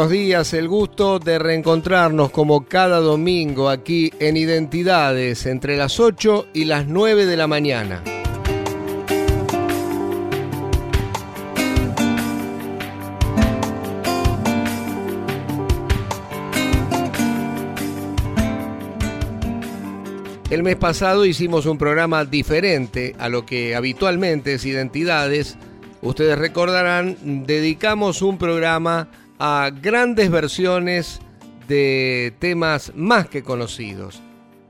Buenos días, el gusto de reencontrarnos como cada domingo aquí en Identidades entre las 8 y las 9 de la mañana. El mes pasado hicimos un programa diferente a lo que habitualmente es Identidades. Ustedes recordarán, dedicamos un programa a grandes versiones de temas más que conocidos.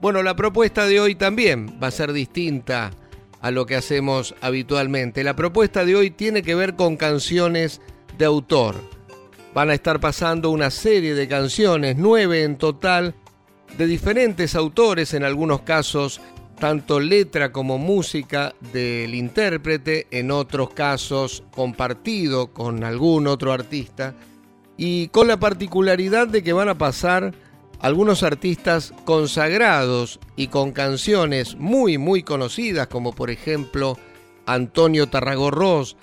Bueno, la propuesta de hoy también va a ser distinta a lo que hacemos habitualmente. La propuesta de hoy tiene que ver con canciones de autor. Van a estar pasando una serie de canciones, nueve en total, de diferentes autores, en algunos casos tanto letra como música del intérprete, en otros casos compartido con algún otro artista y con la particularidad de que van a pasar algunos artistas consagrados y con canciones muy muy conocidas como por ejemplo Antonio Tarragorros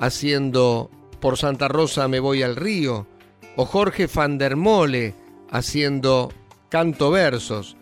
haciendo Por Santa Rosa me voy al río o Jorge van der Mole haciendo Canto Versos.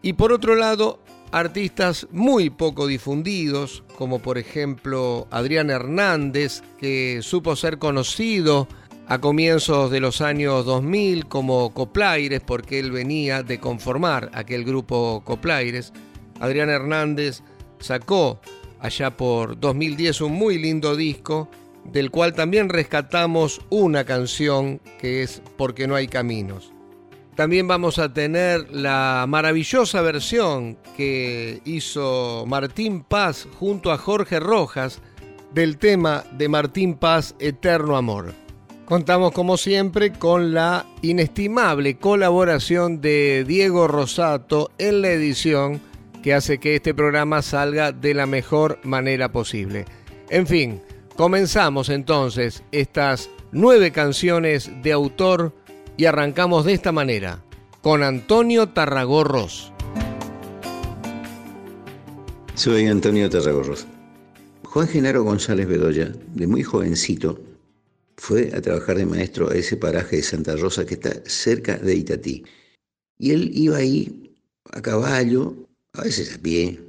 Y por otro lado artistas muy poco difundidos como por ejemplo Adrián Hernández que supo ser conocido a comienzos de los años 2000 como Coplaires, porque él venía de conformar aquel grupo Coplaires. Adrián Hernández sacó allá por 2010 un muy lindo disco, del cual también rescatamos una canción que es Porque no hay caminos. También vamos a tener la maravillosa versión que hizo Martín Paz junto a Jorge Rojas del tema de Martín Paz Eterno Amor. Contamos como siempre con la inestimable colaboración de Diego Rosato en la edición que hace que este programa salga de la mejor manera posible. En fin, comenzamos entonces estas nueve canciones de autor y arrancamos de esta manera, con Antonio Tarragorros. Soy Antonio Tarragorros. Juan Genaro González Bedoya, de muy jovencito, fue a trabajar de maestro a ese paraje de Santa Rosa que está cerca de Itatí. Y él iba ahí a caballo, a veces a pie,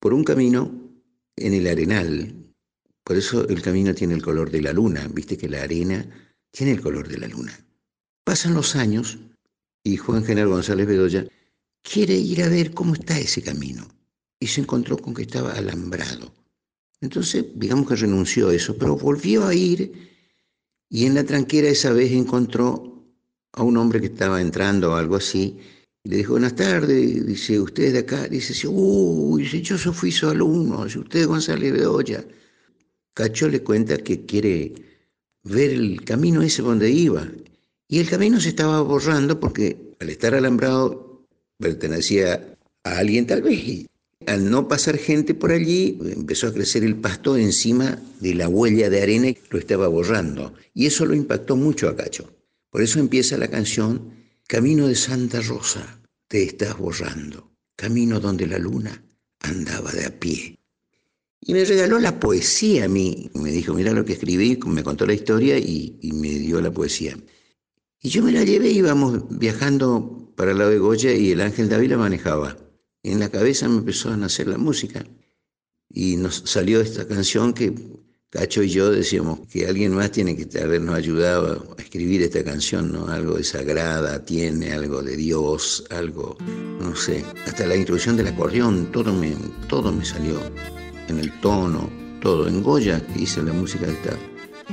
por un camino en el arenal. Por eso el camino tiene el color de la luna, viste que la arena tiene el color de la luna. Pasan los años y Juan General González Bedoya quiere ir a ver cómo está ese camino. Y se encontró con que estaba alambrado. Entonces, digamos que renunció a eso, pero volvió a ir y en la tranquera esa vez encontró a un hombre que estaba entrando o algo así. Le dijo, buenas tardes, dice, ¿usted de acá? Dice, uy, yo fui su alumno, si usted es González Bedoya. Cacho le cuenta que quiere ver el camino ese donde iba. Y el camino se estaba borrando porque al estar alambrado pertenecía a alguien tal vez. Al no pasar gente por allí, empezó a crecer el pasto encima de la huella de arena y lo estaba borrando. Y eso lo impactó mucho a Cacho. Por eso empieza la canción Camino de Santa Rosa, te estás borrando. Camino donde la luna andaba de a pie. Y me regaló la poesía a mí. Me dijo, mira lo que escribí, me contó la historia y, me dio la poesía. Y yo me la llevé, íbamos viajando para la de Goya y el Ángel David la manejaba en la cabeza me empezó a nacer la música. Y nos salió esta canción que Cacho y yo decíamos que alguien más tiene que habernos ayudado a escribir esta canción, ¿no? Algo de sagrada, tiene algo de Dios, algo, no sé, hasta la introducción del acordeón, todo me, todo me salió, en el tono, todo. En Goya hice la música de esta,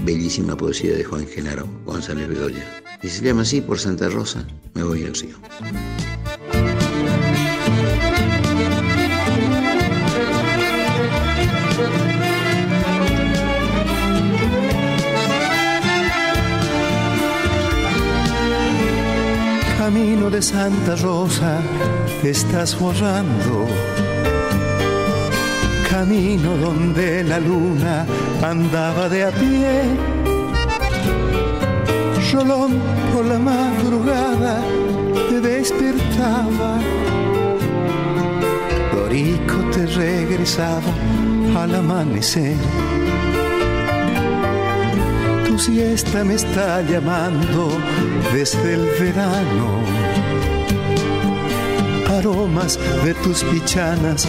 bellísima poesía de Juan Genaro González Bedoya. Y se llama así por Santa Rosa, me voy al río. Camino de Santa Rosa, estás borrando camino donde la luna andaba de a pie. Rolón por la madrugada te despertaba. Dorico te regresaba al amanecer. Tu siesta me está llamando desde el verano aromas de tus pichanas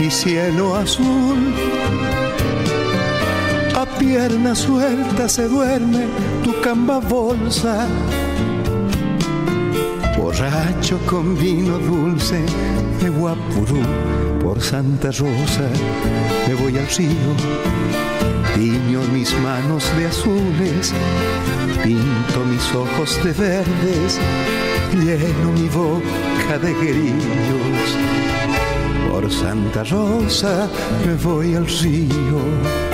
y cielo azul. A pierna suelta se duerme tu camba bolsa. Borracho con vino dulce de Guapurú, por Santa Rosa me voy al río. Tiño mis manos de azules, pinto mis ojos de verdes, lleno mi boca de grillos por Santa Rosa me voy al río.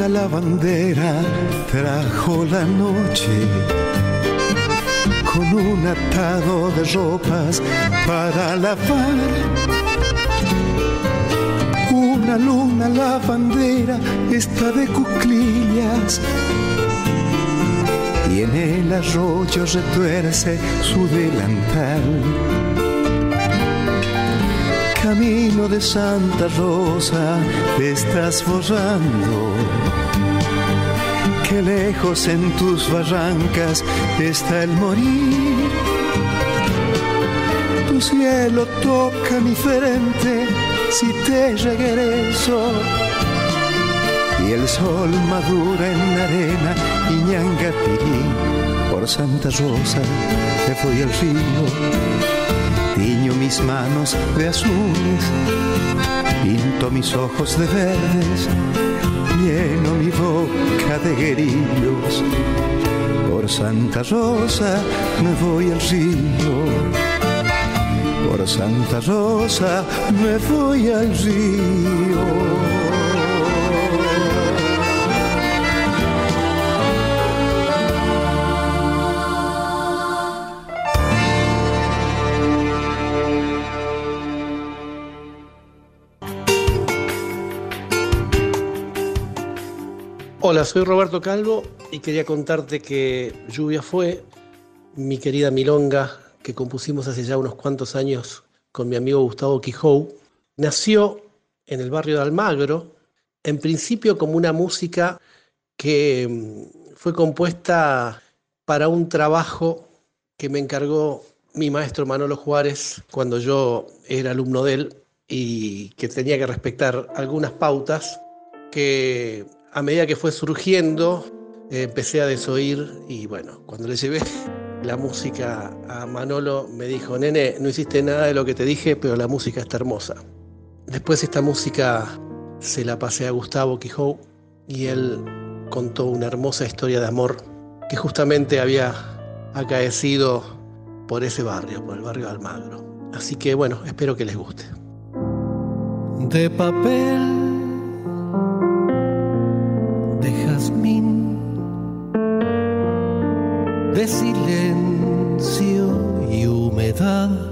Una lavandera trajo la noche con un atado de ropas para lavar una luna la bandera está de cuclillas y en el arroyo retuerce su delantal. De Santa Rosa te estás borrando. Que lejos en tus barrancas está el morir. Tu cielo toca mi frente si te regreso. Y el sol madura en la arena y ñangapirí. Por Santa Rosa te fui al río. Tiño mis manos de azules, pinto mis ojos de verdes, lleno mi boca de guerillos. Por Santa Rosa me voy al río por Santa Rosa me voy al río. Hola, soy Roberto Calvo y quería contarte que Lluvia fue mi querida Milonga que compusimos hace ya unos cuantos años con mi amigo Gustavo Quijou, nació en el barrio de Almagro, en principio como una música que mm, fue compuesta para un trabajo que me encargó mi maestro Manolo Juárez cuando yo era alumno de él y que tenía que respetar algunas pautas que a medida que fue surgiendo eh, empecé a desoír y bueno, cuando le llevé la música a Manolo me dijo, nene, no hiciste nada de lo que te dije, pero la música está hermosa. Después esta música se la pasé a Gustavo Quijou y él contó una hermosa historia de amor que justamente había acaecido por ese barrio, por el barrio de Almagro. Así que bueno, espero que les guste. De papel, de silencio y humedad.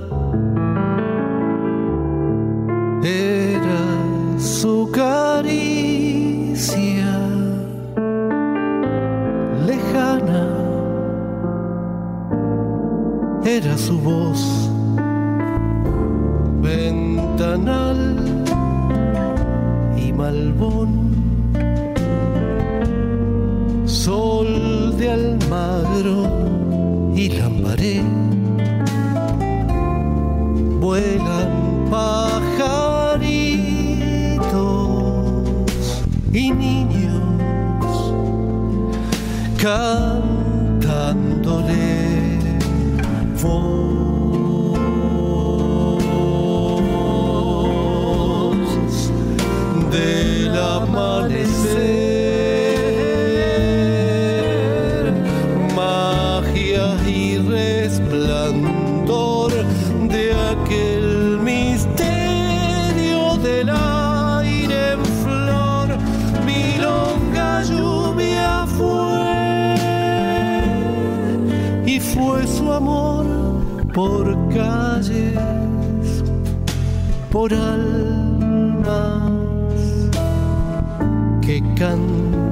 根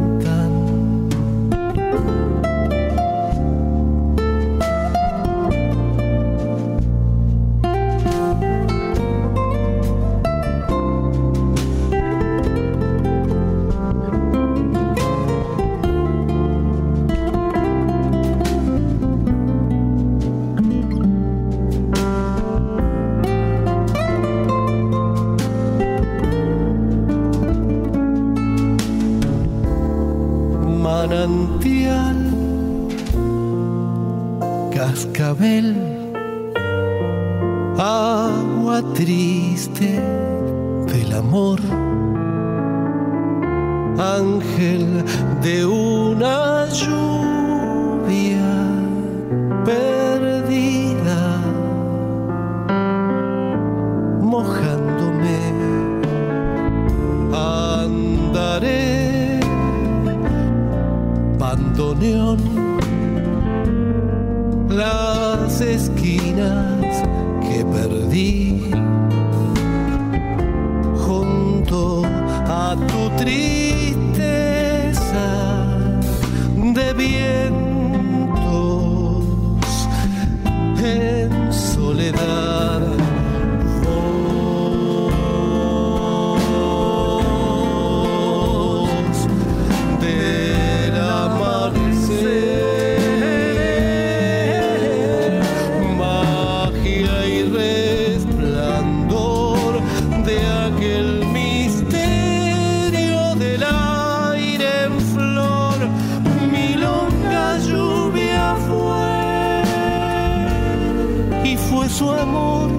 amor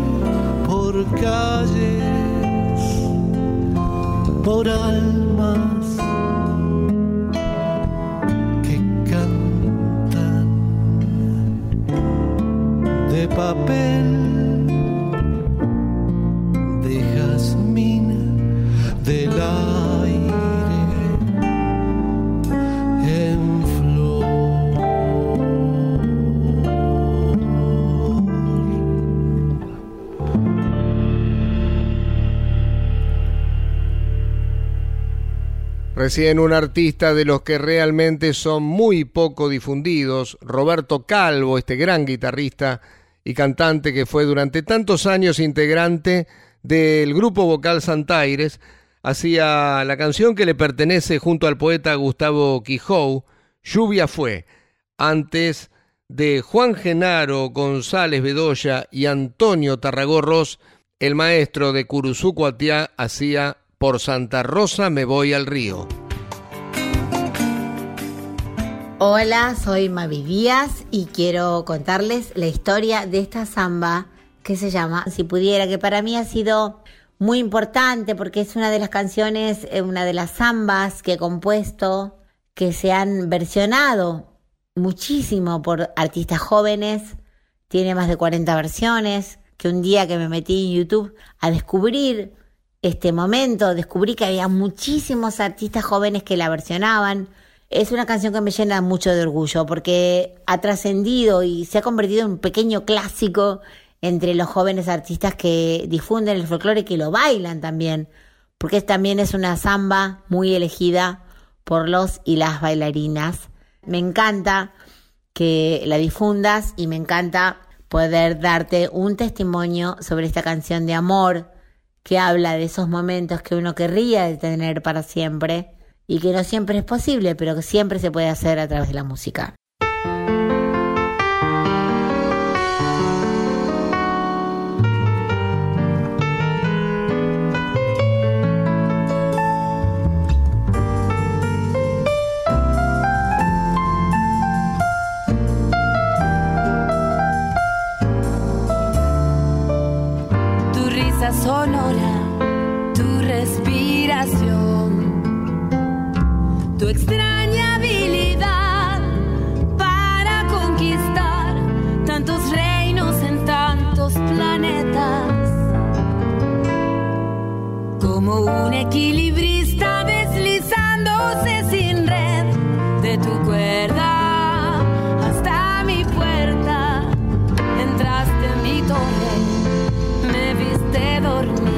por calles, por almas Recién un artista de los que realmente son muy poco difundidos, Roberto Calvo, este gran guitarrista y cantante que fue durante tantos años integrante del grupo vocal Santaires, hacía la canción que le pertenece junto al poeta Gustavo Quijou, Lluvia fue, antes de Juan Genaro González Bedoya y Antonio Tarragorros, el maestro de Curuzú Cuatiá hacía por Santa Rosa me voy al río. Hola, soy Mavi Díaz y quiero contarles la historia de esta samba que se llama Si pudiera, que para mí ha sido muy importante porque es una de las canciones, eh, una de las zambas que he compuesto, que se han versionado muchísimo por artistas jóvenes, tiene más de 40 versiones, que un día que me metí en YouTube a descubrir este momento, descubrí que había muchísimos artistas jóvenes que la versionaban. Es una canción que me llena mucho de orgullo porque ha trascendido y se ha convertido en un pequeño clásico entre los jóvenes artistas que difunden el folclore y que lo bailan también, porque también es una samba muy elegida por los y las bailarinas. Me encanta que la difundas y me encanta poder darte un testimonio sobre esta canción de amor, que habla de esos momentos que uno querría tener para siempre y que no siempre es posible, pero que siempre se puede hacer a través de la música. sonora, tu respiración, tu extraña habilidad para conquistar tantos reinos en tantos planetas. Como un equilibrista deslizándose sin red de tu cuerda. Viste dormir.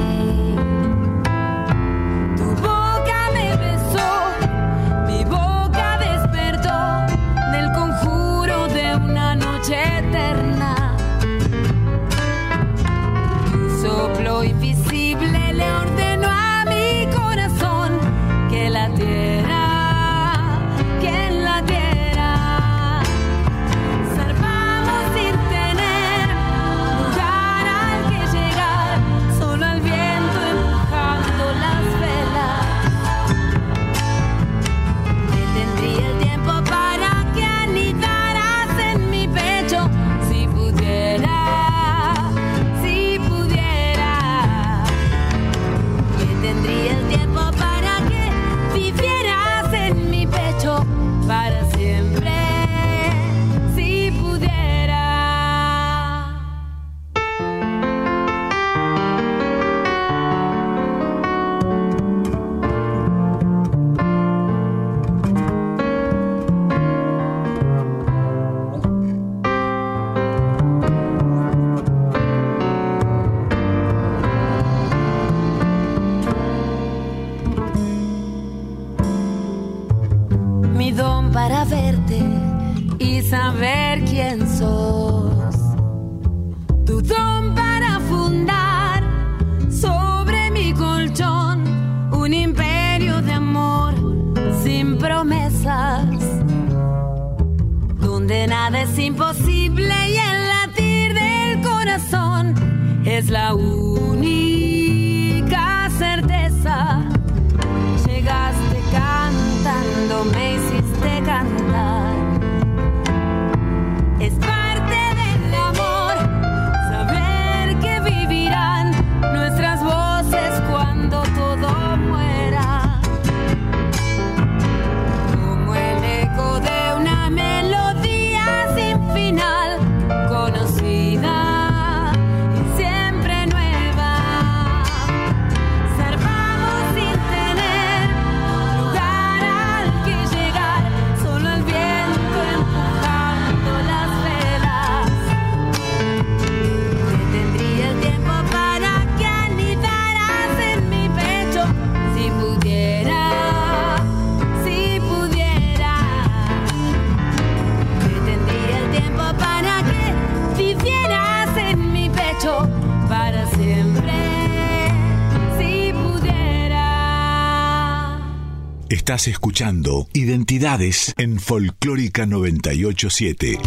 Estás escuchando Identidades en Folclórica 987.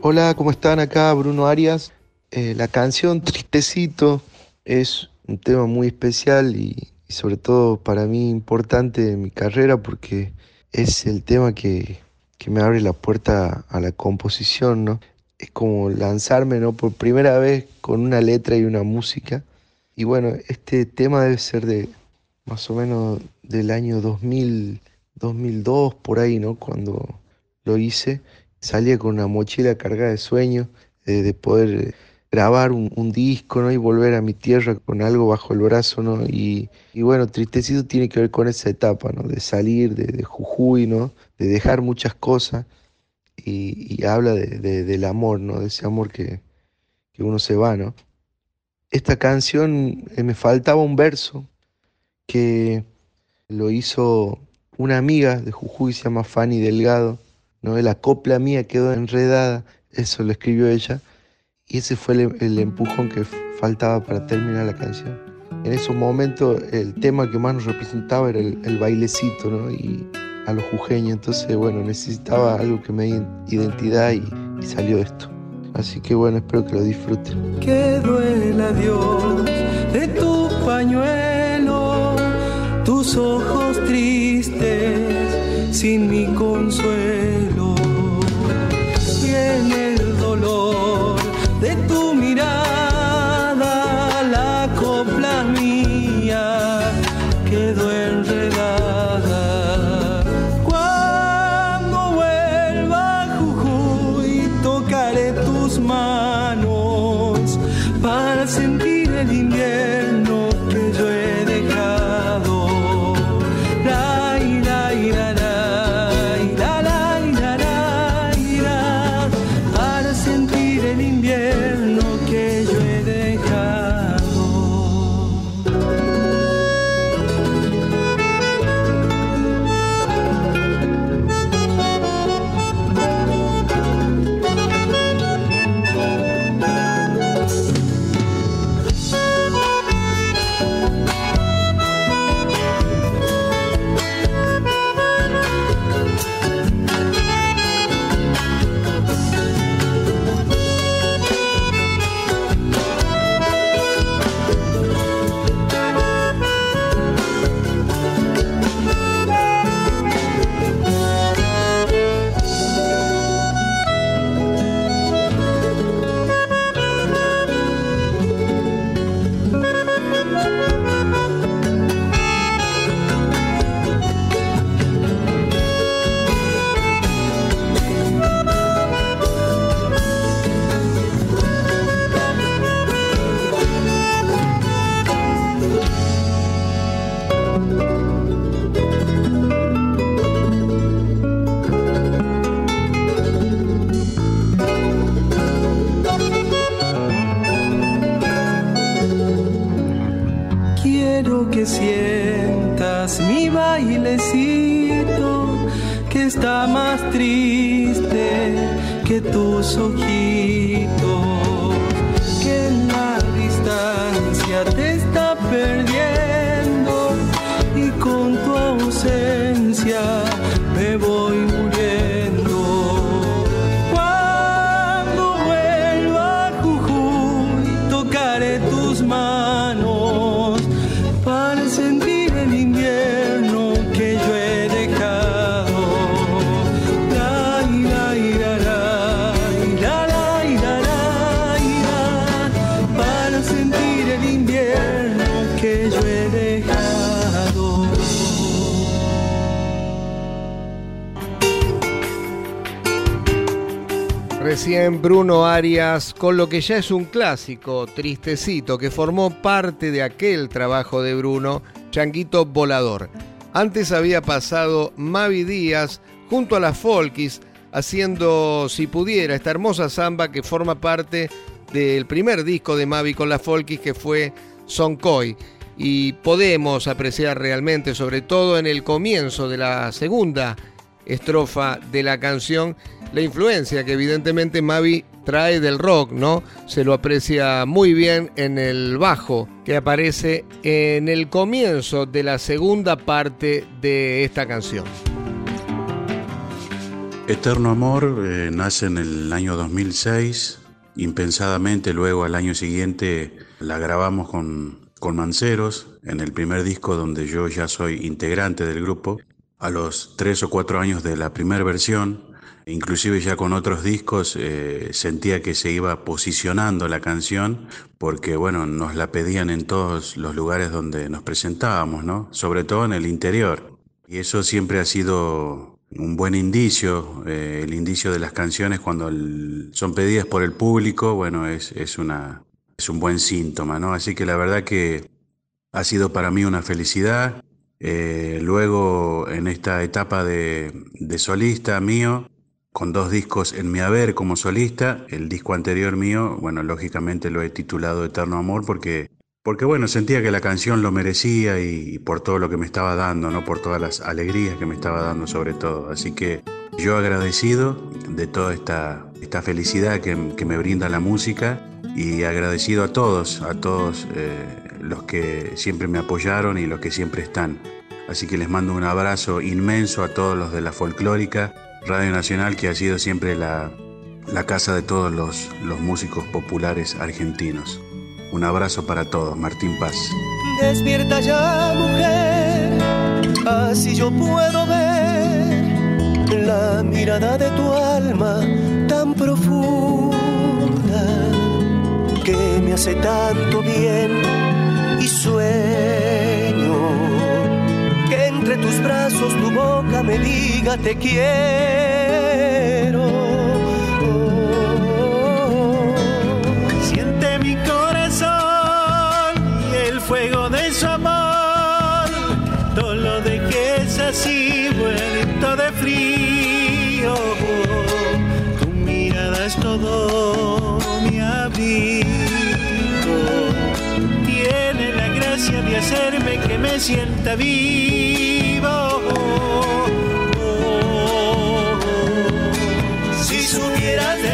Hola, ¿cómo están? Acá Bruno Arias. Eh, la canción Tristecito es un tema muy especial y, sobre todo para mí importante en mi carrera porque es el tema que, que me abre la puerta a la composición, ¿no? Es como lanzarme, ¿no? Por primera vez con una letra y una música. Y bueno, este tema debe ser de más o menos del año 2000, 2002, por ahí, ¿no? Cuando lo hice. Salía con una mochila cargada de sueños, eh, de poder eh, grabar un, disco, ¿no? Y volver a mi tierra con algo bajo el brazo, ¿no? Y, y bueno, Tristecito tiene que ver con esa etapa, ¿no? De salir de, de Jujuy, ¿no? De dejar muchas cosas y, y habla de, de- del amor, ¿no? De ese amor que, que uno se va, ¿no? Esta canción eh, me faltaba un verso que lo hizo una amiga de Jujuy, se llama Fanny Delgado, ¿no? La copla mía quedó enredada, eso lo escribió ella, y ese fue el, el empujón que faltaba para terminar la canción. En esos momentos el tema que más nos representaba era el, el bailecito, ¿no? Y a los jujeños, entonces, bueno, necesitaba algo que me diera identidad y, y salió esto. Así que bueno, espero que lo disfruten. que duela Dios de tu pañuelo, tus ojos tristes sin mi consuelo. Con lo que ya es un clásico, Tristecito, que formó parte de aquel trabajo de Bruno, Changuito Volador. Antes había pasado Mavi Díaz junto a las Folkis haciendo Si Pudiera, esta hermosa samba que forma parte del primer disco de Mavi con las Folkis que fue Soncoy. Y podemos apreciar realmente, sobre todo en el comienzo de la segunda estrofa de la canción, la influencia que evidentemente Mavi trae del rock, ¿no? Se lo aprecia muy bien en el bajo que aparece en el comienzo de la segunda parte de esta canción. Eterno Amor eh, nace en el año 2006. Impensadamente, luego al año siguiente la grabamos con, con Manceros en el primer disco donde yo ya soy integrante del grupo. A los tres o cuatro años de la primera versión, inclusive ya con otros discos, eh, sentía que se iba posicionando la canción porque, bueno, nos la pedían en todos los lugares donde nos presentábamos, ¿no? Sobre todo en el interior. Y eso siempre ha sido un buen indicio, eh, el indicio de las canciones cuando son pedidas por el público, bueno, es, es, una, es un buen síntoma, ¿no? Así que la verdad que ha sido para mí una felicidad. Eh, luego, en esta etapa de solista mío, con dos discos en mi haber como solista, el disco anterior mío, bueno, lógicamente lo he titulado Eterno Amor porque, porque bueno, sentía que la canción lo merecía y, por todo lo que me estaba dando, ¿no? Por todas las alegrías que me estaba dando sobre todo. Así que yo agradecido de toda esta, esta felicidad que, que me brinda la música y agradecido a todos, a todos eh, los que siempre me apoyaron y los que siempre están. Así que les mando un abrazo inmenso a todos los de la folclórica, Radio Nacional, que ha sido siempre la, la casa de todos los, los músicos populares argentinos. Un abrazo para todos, Martín Paz. Despierta ya, mujer, así yo puedo ver la mirada de tu alma tan profunda que me hace tanto bien y sueño brazos tu boca me diga te quiero. Siente mi corazón y el fuego de su amor. No lo dejes así, vuelto de frío. Tu mirada es todo mi abrigo. Tiene la gracia de hacerme que me sienta vivo. Supieras de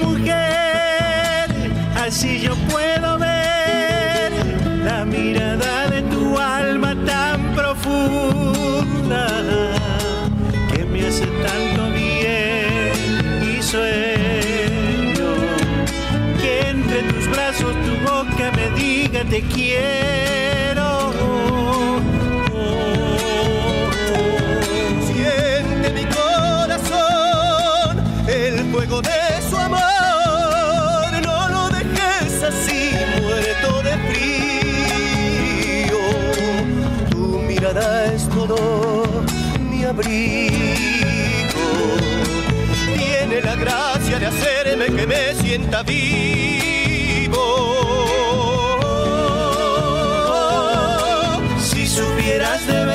Mujer, así yo puedo ver la mirada de tu alma tan profunda que me hace tanto bien y sueño que entre tus brazos tu boca me diga te quiero. Siente mi corazón el fuego de abrigo. Tiene la gracia de hacerme que me sienta vivo. Si supieras de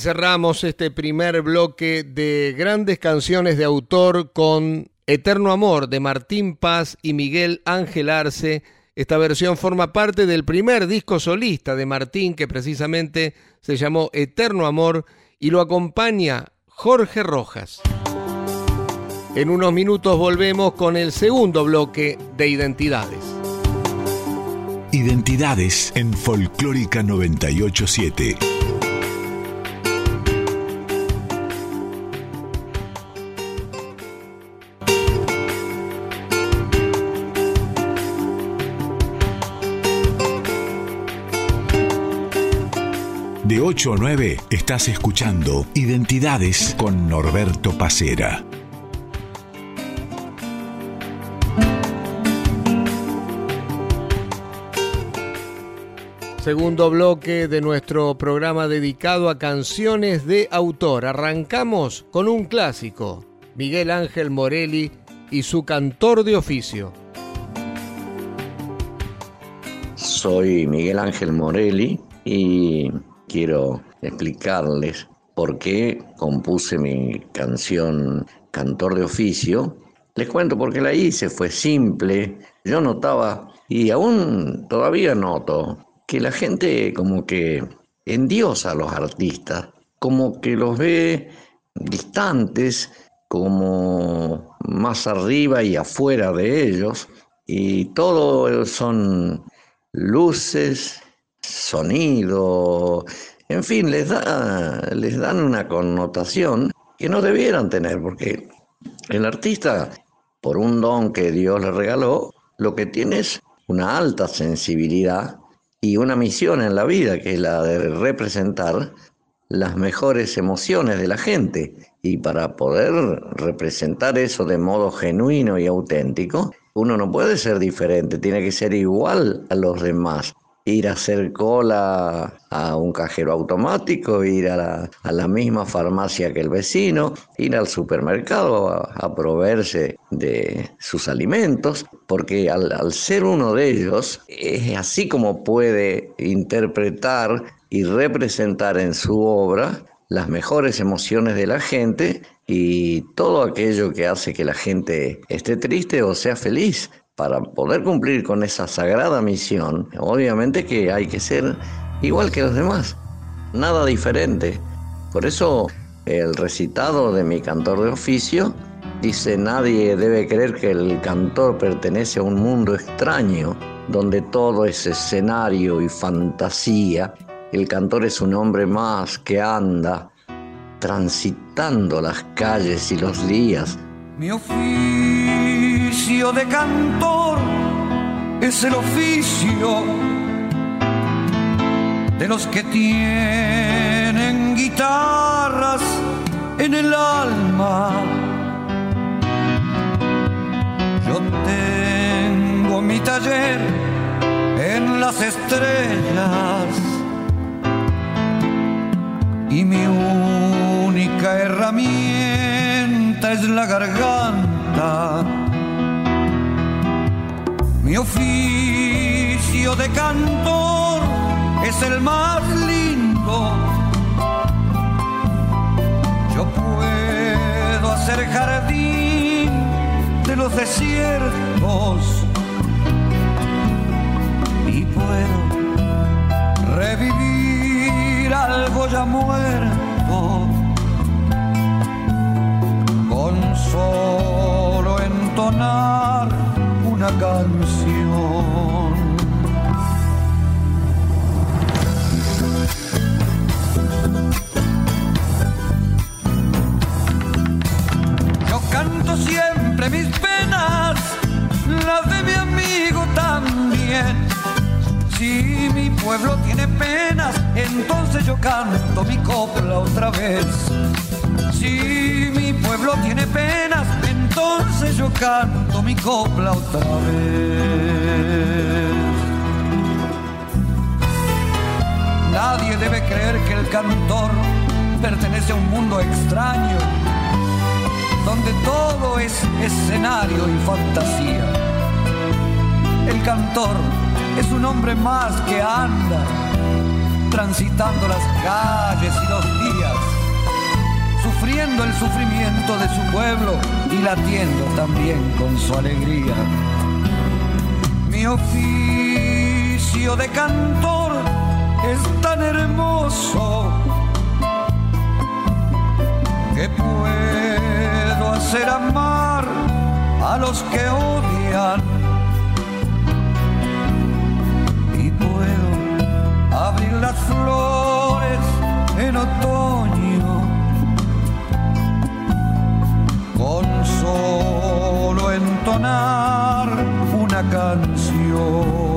cerramos este primer bloque de grandes canciones de autor con Eterno Amor de Martín Paz y Miguel Ángel Arce. Esta versión forma parte del primer disco solista de Martín que precisamente se llamó Eterno Amor y lo acompaña Jorge Rojas. En unos minutos volvemos con el segundo bloque de Identidades. Identidades en Folclórica 987. De 8 a 9 estás escuchando Identidades con Norberto Pacera. Segundo bloque de nuestro programa dedicado a canciones de autor. Arrancamos con un clásico, Miguel Ángel Morelli y su cantor de oficio. Soy Miguel Ángel Morelli y quiero explicarles por qué compuse mi canción Cantor de Oficio. Les cuento por qué la hice, fue simple. Yo notaba, y aún todavía noto, que la gente como que endiosa a los artistas, como que los ve distantes, como más arriba y afuera de ellos, y todo son luces, sonido, en fin, les, da, les dan una connotación que no debieran tener, porque el artista, por un don que Dios le regaló, lo que tiene es una alta sensibilidad y una misión en la vida, que es la de representar las mejores emociones de la gente. Y para poder representar eso de modo genuino y auténtico, uno no puede ser diferente, tiene que ser igual a los demás. Ir a hacer cola a un cajero automático, ir a la, misma farmacia que el vecino, ir al supermercado a, a proveerse de sus alimentos, porque al, al ser uno de ellos, es así como puede interpretar y representar en su obra las mejores emociones de la gente y todo aquello que hace que la gente esté triste o sea feliz. Para poder cumplir con esa sagrada misión, obviamente que hay que ser igual que los demás, nada diferente. Por eso el recitado de mi cantor de oficio dice, nadie debe creer que el cantor pertenece a un mundo extraño, donde todo es escenario y fantasía. El cantor es un hombre más que anda transitando las calles y los días. Mi oficio de cantor es el oficio de los que tienen guitarras en el alma. Yo tengo mi taller en las estrellas y mi única herramienta es la garganta. Mi oficio de cantor es el más lindo. Yo puedo hacer jardín de los desiertos y puedo revivir algo ya muerto canción. Yo canto siempre mis penas, las de mi amigo también. Si mi pueblo tiene penas, entonces yo canto mi copla otra vez. Si mi pueblo tiene penas, entonces yo canto mi copla otra vez. Nadie debe creer que el cantor pertenece a un mundo extraño, donde todo es escenario y fantasía. El cantor es un hombre más que anda transitando las calles y los días, sufriendo el sufrimiento de su pueblo y latiendo también con su alegría. Mi oficio de cantor es tan hermoso que puedo hacer amar a los que odian y puedo abrir las flores en otoño solo entonar una canción.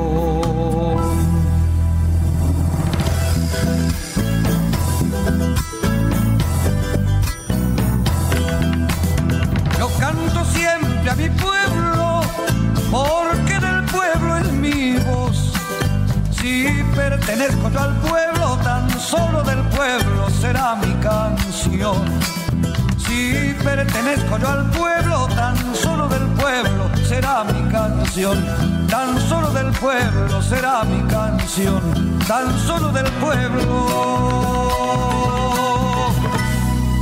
Mi canción. Tan solo del pueblo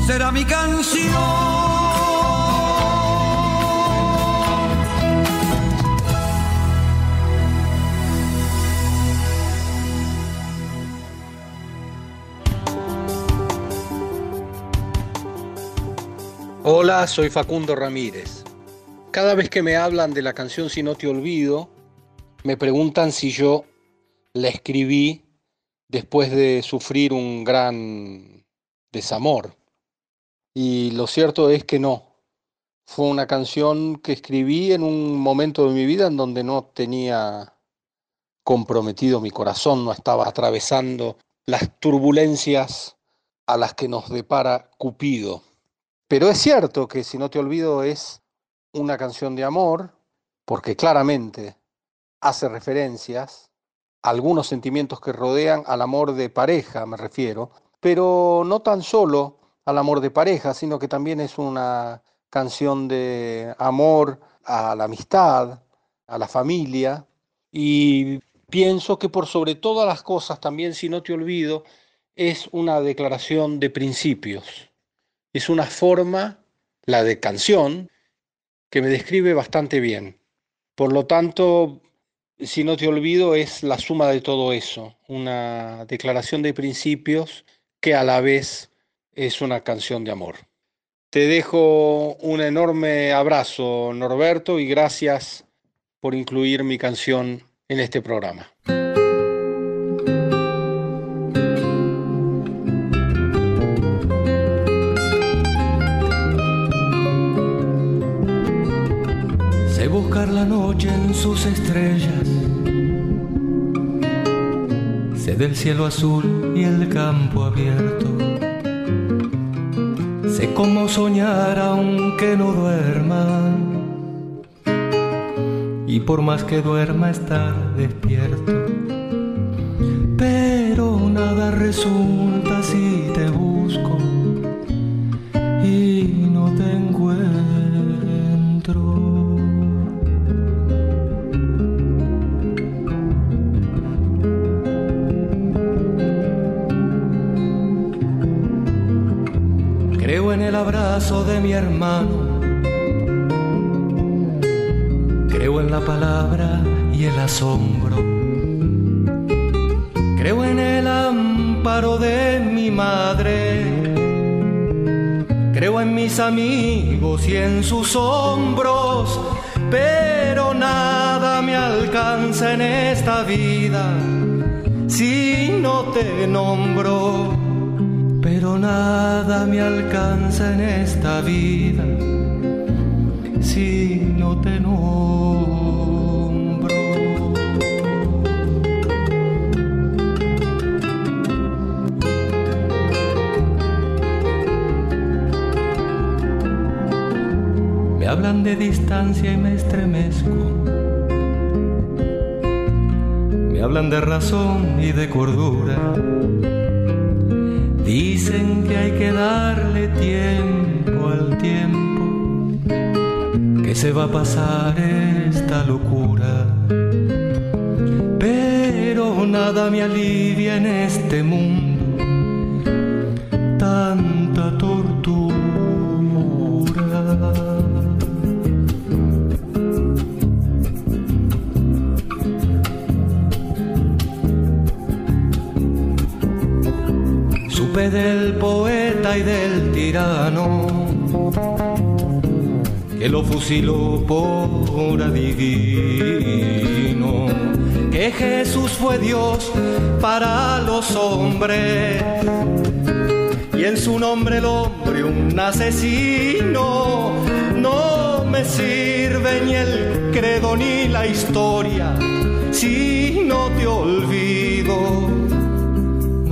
será mi canción. Hola, soy Facundo Ramírez. Cada vez que me hablan de la canción Si no te olvido, me preguntan si yo la escribí después de sufrir un gran desamor. Y lo cierto es que no. Fue una canción que escribí en un momento de mi vida en donde no tenía comprometido mi corazón, no estaba atravesando las turbulencias a las que nos depara Cupido. Pero es cierto que si no te olvido es una canción de amor, porque claramente hace referencias algunos sentimientos que rodean al amor de pareja, me refiero, pero no tan solo al amor de pareja, sino que también es una canción de amor a la amistad, a la familia, y pienso que por sobre todas las cosas también, si no te olvido, es una declaración de principios es una forma, la de canción, que me describe bastante bien. Por lo tanto, si no te olvido, es la suma de todo eso, una declaración de principios que a la vez es una canción de amor. Te dejo un enorme abrazo, Norberto, y gracias por incluir mi canción en este programa. Sus estrellas. Sé del cielo azul y el campo abierto. Sé cómo soñar aunque no duerma. Y por más que duerma estar despierto. Pero nada resulta si te busco el abrazo de mi hermano. Creo en la palabra y el asombro. Creo en el amparo de mi madre. Creo en mis amigos y en sus hombros. Pero nada me alcanza en esta vida si no te nombro. Pero nada me alcanza en esta vida si no te nombro. Me hablan de distancia y me estremezco. Me hablan de razón y de cordura. Dicen que hay que darle tiempo al tiempo, que se va a pasar esta locura. Pero nada me alivia en este mundo, tanta tortura. Del poeta y del tirano que lo fusiló por adivino. Que Jesús fue Dios para los hombres y en su nombre el hombre un asesino. No me sirve ni el credo ni la historia si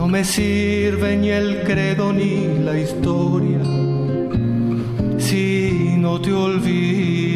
me sirve ni el credo ni la historia si no te olvido.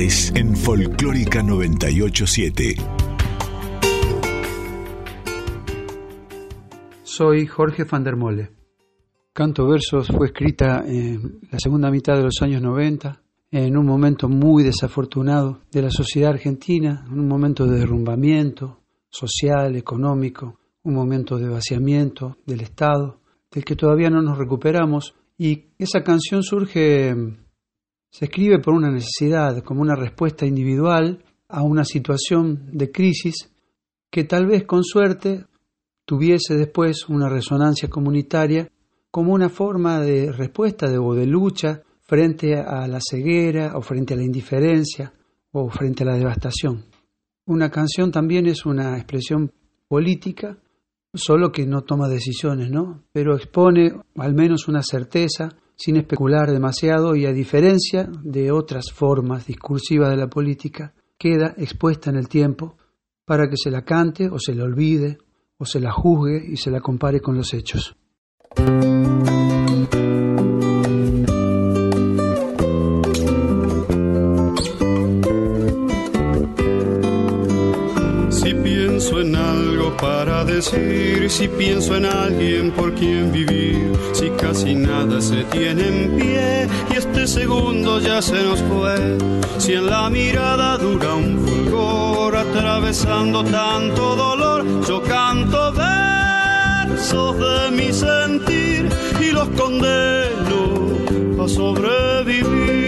En Folclórica 987. Soy Jorge van der Mole. Canto Versos fue escrita en la segunda mitad de los años 90, en un momento muy desafortunado de la sociedad argentina, en un momento de derrumbamiento social, económico, un momento de vaciamiento del Estado, del que todavía no nos recuperamos. Y esa canción surge, se escribe por una necesidad, como una respuesta individual a una situación de crisis que tal vez con suerte tuviese después una resonancia comunitaria como una forma de respuesta de, o de lucha frente a la ceguera o frente a la indiferencia o frente a la devastación. Una canción también es una expresión política, solo que no toma decisiones, ¿no? Pero expone al menos una certeza sin especular demasiado y a diferencia de otras formas discursivas de la política, queda expuesta en el tiempo para que se la cante o se la olvide o se la juzgue y se la compare con los hechos. Pienso en algo para decir, si pienso en alguien por quien vivir, si casi nada se tiene en pie y este segundo ya se nos fue, si en la mirada dura un fulgor atravesando tanto dolor, yo canto versos de mi sentir y los condeno a sobrevivir.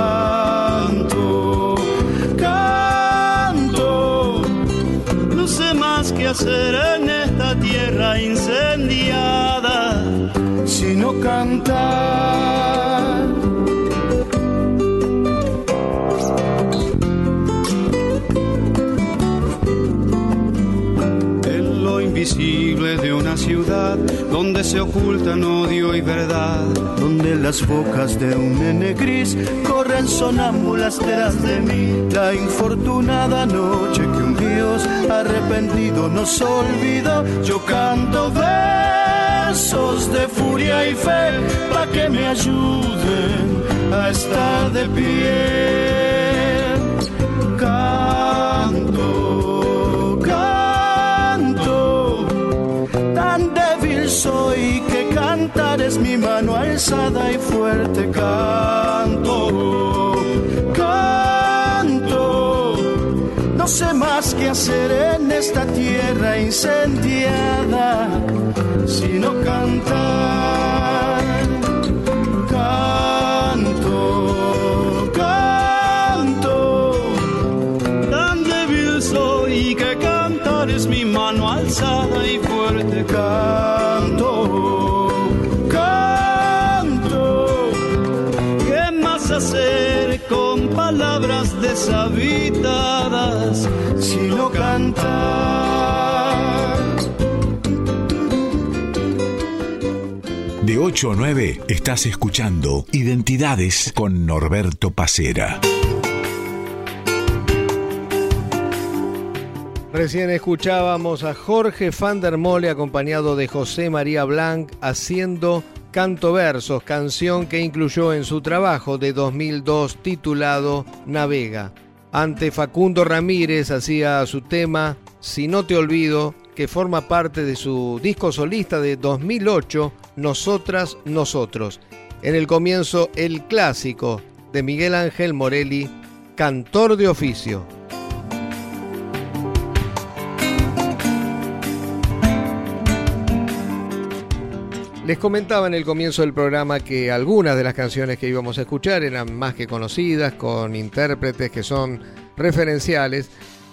Canto, canto. No sé más que hacer en esta tierra incendiada, sino cantar. Donde se ocultan odio y verdad, donde las bocas de un nene gris corren sonámbulas tras de mí. La infortunada noche que un Dios arrepentido nos olvidó, yo canto versos de furia y fe para que me ayuden a estar de pie. Mano alzada y fuerte canto, canto. No sé más que hacer en esta tierra incendiada, 8 a 9 estás escuchando Identidades con Norberto Pacera. Recién escuchábamos a Jorge van Mole acompañado de José María Blanc haciendo Canto Versos, canción que incluyó en su trabajo de 2002 titulado Navega. Ante Facundo Ramírez hacía su tema Si no te olvido, que forma parte de su disco solista de 2008, Nosotras, Nosotros. En el comienzo, el clásico de Miguel Ángel Morelli, Cantor de Oficio. Les comentaba en el comienzo del programa que algunas de las canciones que íbamos a escuchar eran más que conocidas, con intérpretes que son referenciales,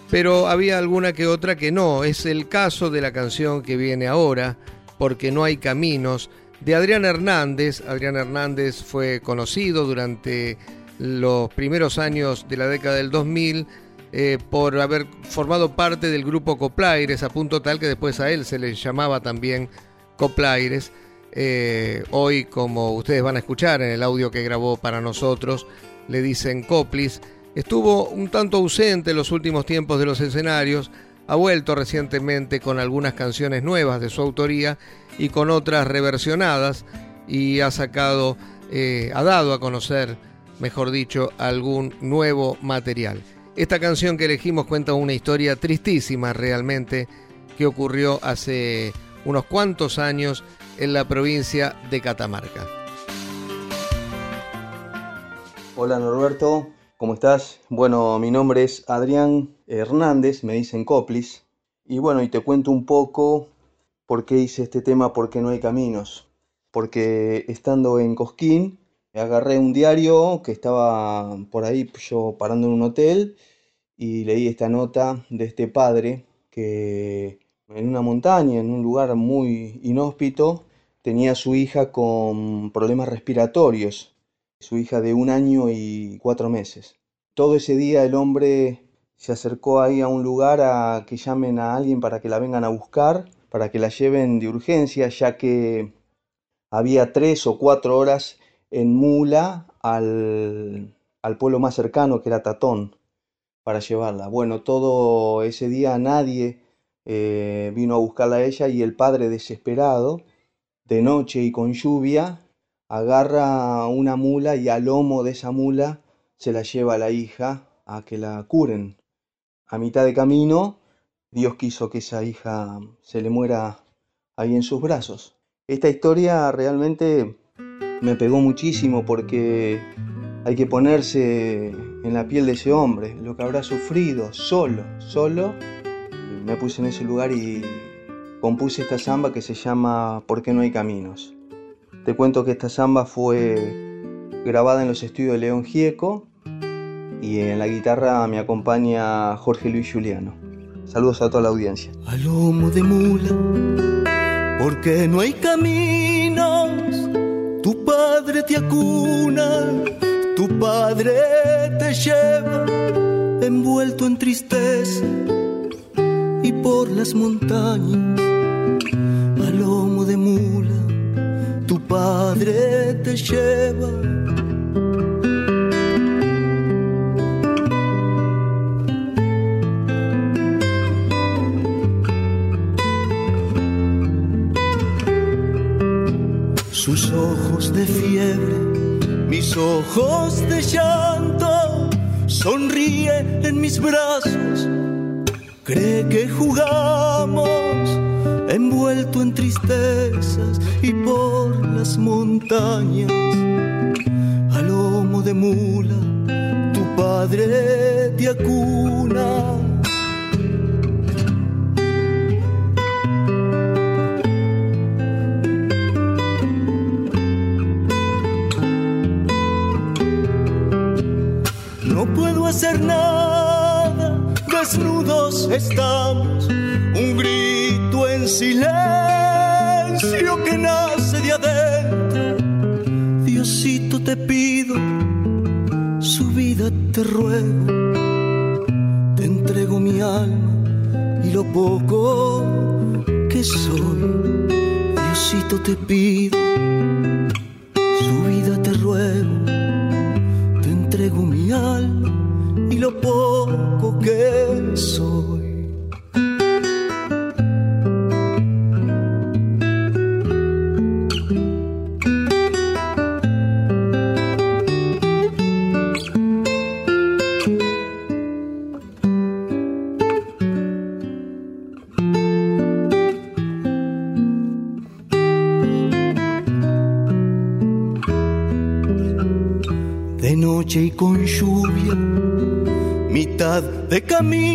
pero había alguna que otra que no. Es el caso de la canción que viene ahora, Porque no hay caminos, de Adrián Hernández. Adrián Hernández fue conocido durante los primeros años de la década del 2000 eh, por haber formado parte del grupo Coplaires, a punto tal que después a él se le llamaba también Coplaires. Eh, hoy, como ustedes van a escuchar en el audio que grabó para nosotros, le dicen Coplis. Estuvo un tanto ausente en los últimos tiempos de los escenarios, ha vuelto recientemente con algunas canciones nuevas de su autoría y con otras reversionadas y ha sacado, eh, ha dado a conocer, mejor dicho, algún nuevo material. Esta canción que elegimos cuenta una historia tristísima realmente que ocurrió hace unos cuantos años en la provincia de Catamarca. Hola Norberto, ¿cómo estás? Bueno, mi nombre es Adrián Hernández, me dicen Coplis. Y bueno, y te cuento un poco por qué hice este tema, por qué no hay caminos. Porque estando en Cosquín, agarré un diario que estaba por ahí yo parando en un hotel y leí esta nota de este padre que en una montaña, en un lugar muy inhóspito, tenía a su hija con problemas respiratorios, su hija de un año y cuatro meses. Todo ese día el hombre se acercó ahí a un lugar a que llamen a alguien para que la vengan a buscar, para que la lleven de urgencia, ya que había tres o cuatro horas en mula al, al pueblo más cercano, que era Tatón, para llevarla. Bueno, todo ese día nadie eh, vino a buscarla a ella y el padre desesperado, de noche y con lluvia, agarra una mula y al lomo de esa mula se la lleva a la hija a que la curen. A mitad de camino, Dios quiso que esa hija se le muera ahí en sus brazos. Esta historia realmente me pegó muchísimo porque hay que ponerse en la piel de ese hombre, lo que habrá sufrido solo, solo. Me puse en ese lugar y compuse esta samba que se llama ¿Por qué no hay caminos? Te cuento que esta samba fue grabada en los estudios de León Gieco y en la guitarra me acompaña Jorge Luis Juliano. Saludos a toda la audiencia. A lomo de mula, porque no hay caminos, tu padre te acuna, tu padre te lleva envuelto en tristeza y por las montañas, padre te lleva. Sus ojos de fiebre, mis ojos de llanto, sonríe en mis brazos, cree que jugamos, envuelto en tristezas y por las montañas, a lomo de mula, tu padre te acuna. No puedo hacer nada, desnudos estamos, silencio que nace de adentro. Diosito te pido, su vida te ruego, te entrego mi alma y lo poco que soy. Diosito te pido, de camino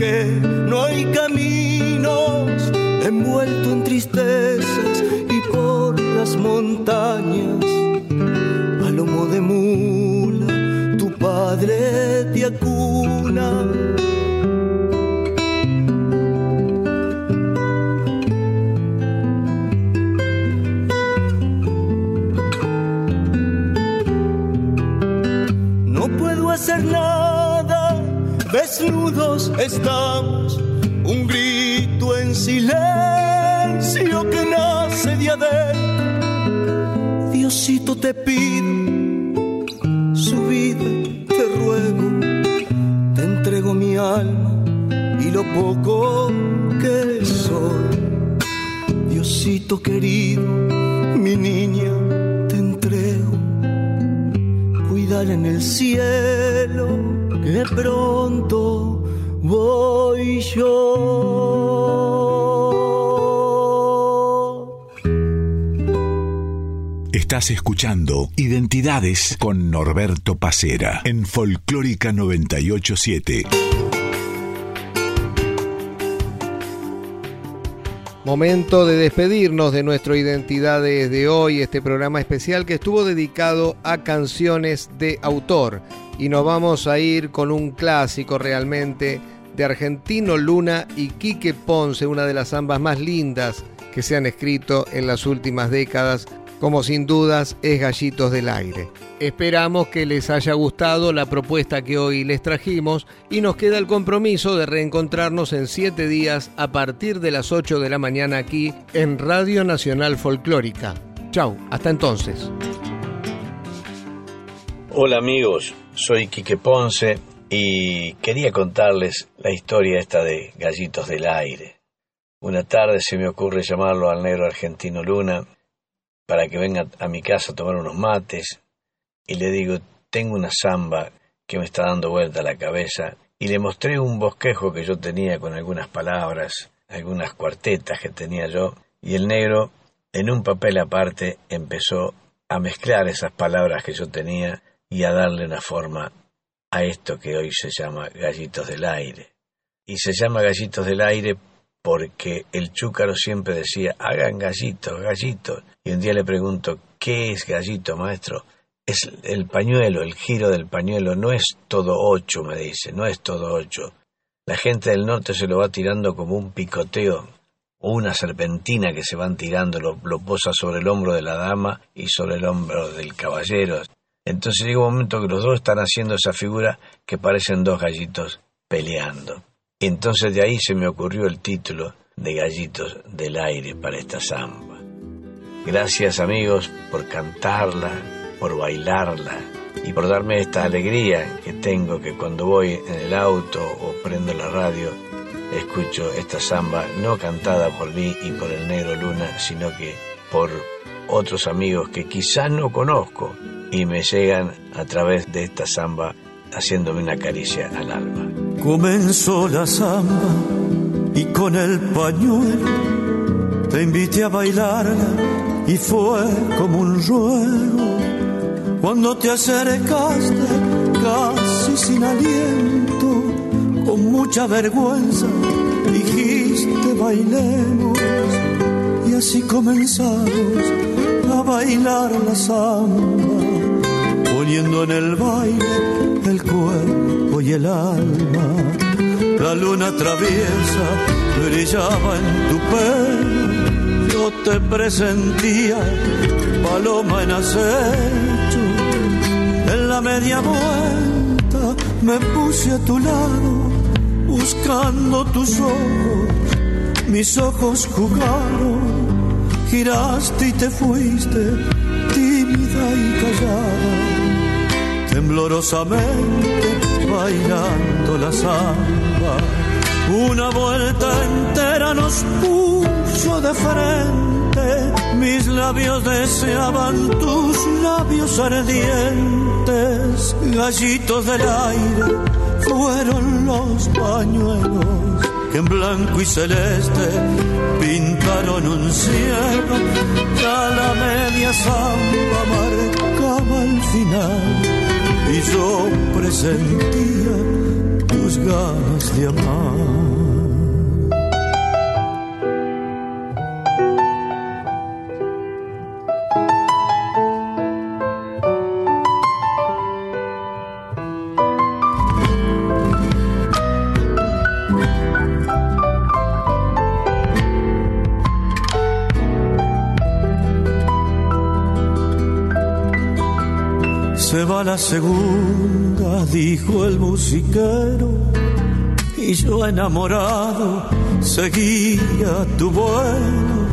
porque no hay caminos, envuelto en tristezas y por las montañas, a lomo de mula, tu padre te acuna. Estamos, un grito en silencio que nace de adentro. Diosito te pido, su vida te ruego, te entrego mi alma y lo poco que soy. Diosito querido, mi niña, te entrego cuidar en el cielo, que pronto voy yo. Estás escuchando Identidades con Norberto Pacera en Folclórica 987. Momento de despedirnos de nuestro Identidades de hoy, este programa especial que estuvo dedicado a canciones de autor. Y nos vamos a ir con un clásico realmente de Argentino Luna y Quique Ponce, una de las zambas más lindas que se han escrito en las últimas décadas, como sin dudas es Gallitos del Aire. Esperamos que les haya gustado la propuesta que hoy les trajimos y nos queda el compromiso de reencontrarnos en siete días a partir de las 8 de la mañana aquí en Radio Nacional Folclórica. Chau, hasta entonces. Hola amigos, soy Quique Ponce y quería contarles la historia esta de Gallitos del Aire. Una tarde se me ocurre llamarlo al negro argentino Luna para que venga a mi casa a tomar unos mates y le digo, tengo una samba que me está dando vuelta la cabeza y le mostré un bosquejo que yo tenía con algunas palabras, algunas cuartetas que tenía yo y el negro en un papel aparte empezó a mezclar esas palabras que yo tenía y a darle una forma a esto que hoy se llama Gallitos del Aire. Y se llama Gallitos del Aire porque el chúcaro siempre decía, hagan gallitos, gallitos. Y un día le pregunto, ¿qué es gallito, maestro? Es el pañuelo, el giro del pañuelo, no es todo ocho, me dice, no es todo ocho. La gente del norte se lo va tirando como un picoteo o una serpentina que se van tirando, lo, lo posa sobre el hombro de la dama y sobre el hombro del caballero. Entonces llega un momento que los dos están haciendo esa figura que parecen dos gallitos peleando. Entonces de ahí se me ocurrió el título de Gallitos del Aire para esta samba. Gracias amigos por cantarla, por bailarla y por darme esta alegría que tengo que cuando voy en el auto o prendo la radio escucho esta samba no cantada por mí y por el negro Luna, sino que por otros amigos que quizás no conozco y me llegan a través de esta samba haciéndome una caricia al alma. Comenzó la samba y con el pañuelo te invité a bailarla y fue como un ruego. Cuando te acercaste casi sin aliento, con mucha vergüenza, dijiste bailemos y así comenzamos bailar la samba, poniendo en el baile el cuerpo y el alma. La luna traviesa brillaba en tu pelo, yo te presentía paloma en acecho. En la media vuelta me puse a tu lado, buscando tus ojos, mis ojos jugaron giraste y te fuiste, tímida y callada, temblorosamente bailando la samba. Una vuelta entera nos puso de frente, mis labios deseaban tus labios ardientes, gallitos del aire fueron los pañuelos que en blanco y celeste pintaron un cielo, ya la media samba marcaba el final y yo presentía tus ganas de amar. Se va la segunda, dijo el musiquero, y yo enamorado seguía tu vuelo.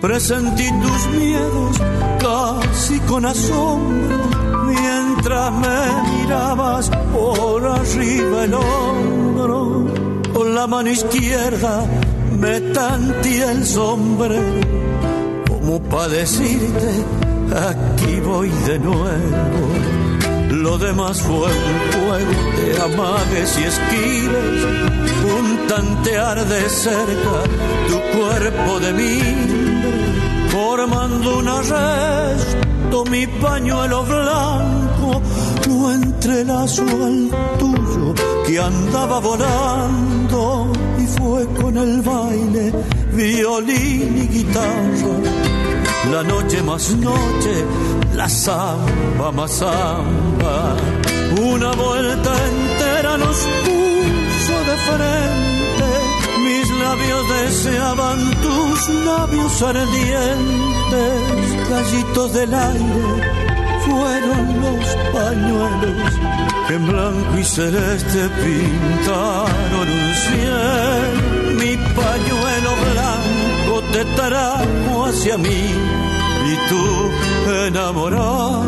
Presentí tus miedos casi con asombro, mientras me mirabas por arriba el hombro. Con la mano izquierda me tanteé el sombrero, como para decirte aquí voy de nuevo. Lo demás fue un juego de amagues y esquiles, un tantear de cerca tu cuerpo de mimbre, formando un arresto, mi pañuelo blanco, lo entrelazo al tuyo que andaba volando. Y fue con el baile, violín y guitarra la noche más noche, la samba más samba. Una vuelta entera nos puso de frente, mis labios deseaban tus labios ardientes, gallitos del aire. Fueron los pañuelos que en blanco y celeste pintaron un cielo. Mi pañuelo te trajo hacia mí y tú enamorada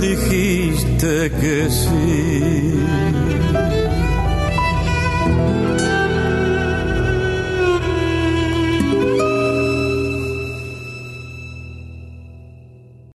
dijiste que sí.